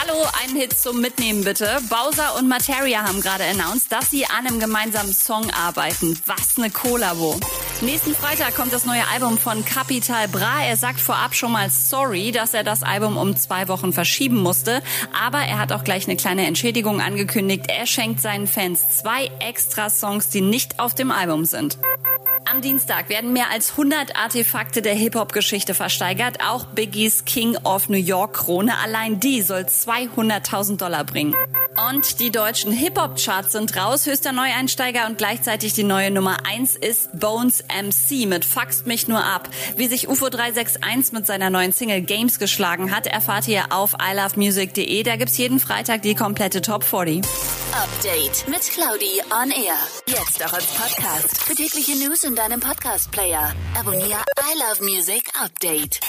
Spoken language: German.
Hallo, einen Hit zum Mitnehmen bitte. Bowser und Materia haben gerade announced, dass sie an einem gemeinsamen Song arbeiten. Was ne Kollabo. Nächsten Freitag kommt das neue Album von Capital Bra. Er sagt vorab schon mal sorry, dass er das Album um zwei Wochen verschieben musste. Aber er hat auch gleich eine kleine Entschädigung angekündigt. Er schenkt seinen Fans zwei extra Songs, die nicht auf dem Album sind. Am Dienstag werden mehr als 100 Artefakte der Hip-Hop-Geschichte versteigert. Auch Biggies King of New York Krone. Allein die soll 200.000 Dollar bringen. Und die deutschen Hip-Hop-Charts sind raus. Höchster Neueinsteiger und gleichzeitig die neue Nummer 1 ist Bones MC mit Faxt mich nur ab. Wie sich UFO 361 mit seiner neuen Single Games geschlagen hat, erfahrt ihr auf ilovemusic.de. Da gibt's jeden Freitag die komplette Top 40. Update mit Claudi on Air. Jetzt auch als Podcast. Für tägliche News in deinem Podcast-Player. Abonniere I Love Music Update.